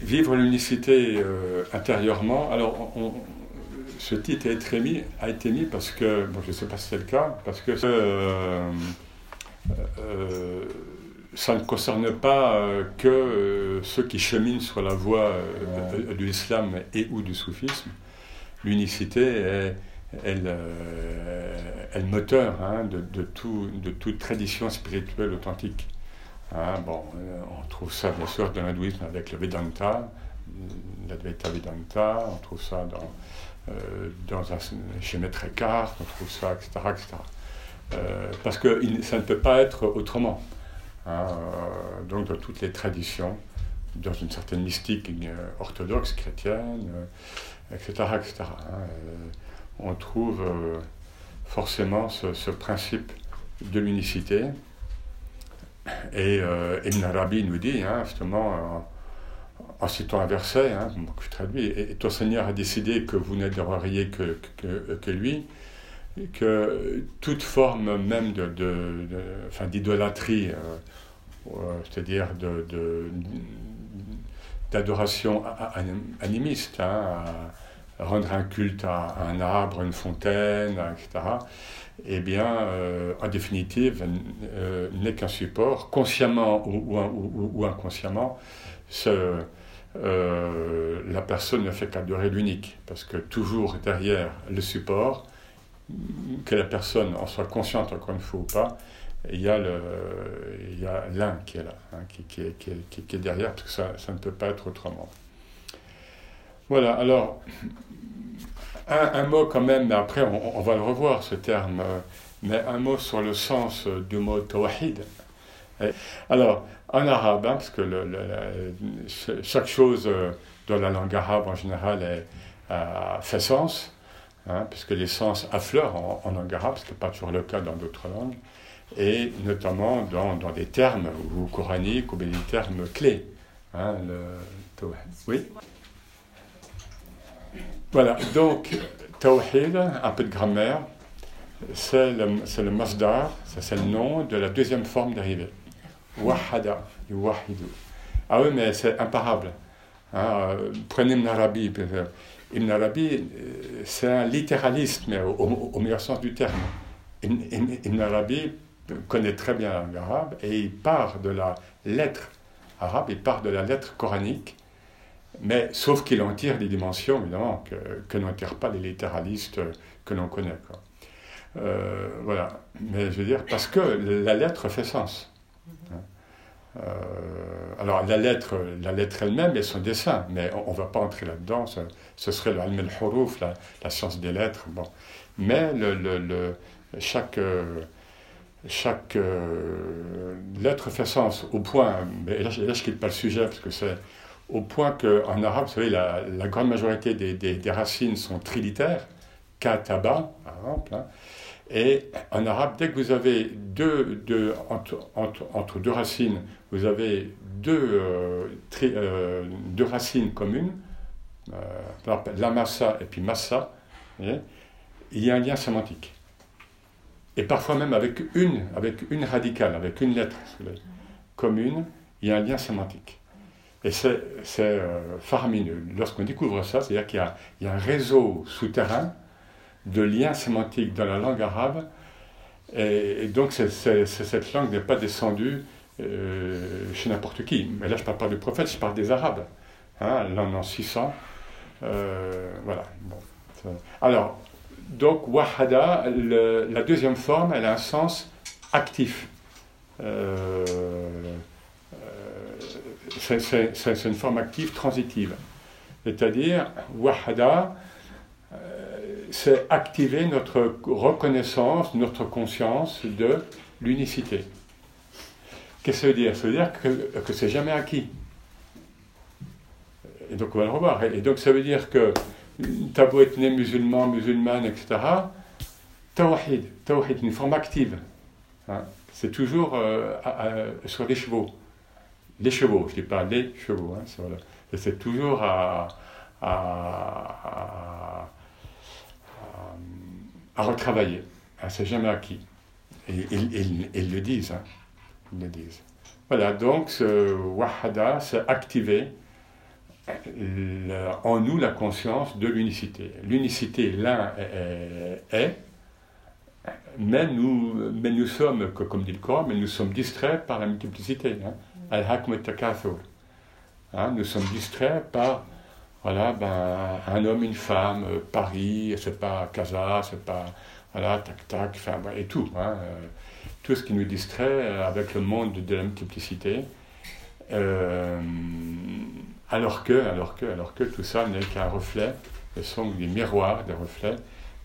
vivre l'unicité euh, intérieurement. Alors, on, ce titre a été, mis, a été mis parce que, bon, je ne sais pas si c'est le cas, parce que euh, euh, ça ne concerne pas que ceux qui cheminent sur la voie de l'islam et ou du soufisme. L'unicité est, est, le, moteur hein, de, de, tout, de toute tradition spirituelle authentique. Bon, euh, on trouve ça bien sûr dans l'hindouisme avec le Vedanta, l'Advaita Vedanta, on trouve ça dans, euh, un, chez Maître on trouve ça, etc. etc. Euh, parce que ça ne peut pas être autrement. Hein, donc dans toutes les traditions, dans une certaine mystique orthodoxe, chrétienne, etc. etc. Hein, on trouve forcément ce, ce principe de l'unicité et euh, Ibn Arabi nous dit, hein, justement, en, citant un verset, hein, que je traduis, et, ton Seigneur a décidé que vous n'adoreriez que, que, que, lui, que toute forme même de, de, enfin, d'idolâtrie, euh, euh, c'est-à-dire de, d'adoration animiste, hein, rendre un culte à un arbre, une fontaine, etc., eh bien, euh, en définitive, euh, n'est qu'un support, consciemment ou, inconsciemment, euh, la personne ne fait qu'adorer l'unique, parce que toujours derrière le support, que la personne en soit consciente encore une fois ou pas, il y a l'un qui est là, hein, qui, est derrière, parce ça ne peut pas être autrement. Voilà, alors, un, mot quand même, mais après on, va le revoir ce terme, euh, mais un mot sur le sens du mot tawhid. Alors, en arabe, hein, parce que chaque chose euh, dans la langue arabe en général fait sens, hein, puisque les sens affleurent en, langue arabe, ce n'est pas toujours le cas dans d'autres langues, et notamment dans, des termes ou coraniques ou des termes clés. Hein, le, oui? Voilà, donc, Tawhid, un peu de grammaire, c'est le, c'est le masdar, c'est le nom de la deuxième forme dérivée. Wahada, wahidu. Ah oui, mais c'est imparable. Hein, euh, prenez Ibn Arabi. Ibn Arabi, euh, c'est un littéraliste, mais au, meilleur sens du terme. Ibn, Arabi connaît très bien la langue arabe et il part de la lettre arabe, il part de la lettre coranique mais sauf qu'il en tire des dimensions, évidemment, que, que n'en tirent pas les littéralistes que l'on connaît. Euh, voilà. Mais je veux dire, parce que la lettre fait sens. Euh, alors la lettre, la lettre elle-même et son dessin, mais on ne va pas entrer là-dedans, ce, serait le al huruf la, la, science des lettres. Bon. Mais le, le, chaque, chaque euh, lettre fait sens au point, mais là, là je ne quitte pas le sujet parce que c'est au point qu'en arabe, vous savez, la, grande majorité des, racines sont trilitaires, kataba, par exemple. Hein. et en arabe, dès que vous avez entre, deux racines, vous avez deux, euh, euh, racines communes, euh, la massa et puis massa, il y a un lien sémantique. Et parfois même avec une radicale, avec une lettre commune, il y a un lien sémantique. Et c'est euh, faramineux. Lorsqu'on découvre ça, c'est-à-dire qu'il y, a un réseau souterrain de liens sémantiques dans la langue arabe, et, donc cette langue n'est pas descendue euh, chez n'importe qui. Mais là, je ne parle pas du prophète, je parle des Arabes. Hein, l'an en 600. Euh, voilà. Alors, donc, wahada, la deuxième forme, elle a un sens actif. Euh, c'est une forme active transitive. C'est-à-dire, wahada, euh, c'est activer notre reconnaissance, notre conscience de l'unicité. Qu'est-ce que ça veut dire? Ça veut dire que, c'est jamais acquis. Et donc on va le revoir. Et donc ça veut dire que t'as beau être né musulman, musulmane, etc. Tawhid, tawhid, une forme active. Hein. C'est toujours euh, sur les chevaux les chevaux, je ne dis pas les chevaux, hein, c'est toujours à, à, à, retravailler. Hein, c'est jamais acquis. Et ils, le disent. Hein. Ils le disent. Voilà, donc ce wahada, c'est activer en nous la conscience de l'unicité. L'unicité, l'un est, mais nous, mais nous sommes, comme dit le Coran, mais nous sommes distraits par la multiplicité. Hein. Hein, nous sommes distraits par voilà, ben, un homme, une femme, euh, Paris, c'est pas Casa, c'est pas voilà, tac tac, enfin, et tout. Hein, euh, tout ce qui nous distrait euh, avec le monde de la multiplicité. alors que, alors que, alors que tout ça n'est qu'un reflet, ce sont des miroirs, des reflets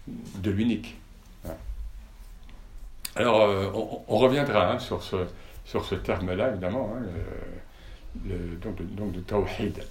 de l'unique. Alors, on, reviendra hein, sur ce, sur ce terme-là, évidemment, hein, le, donc, de, donc de tawhid.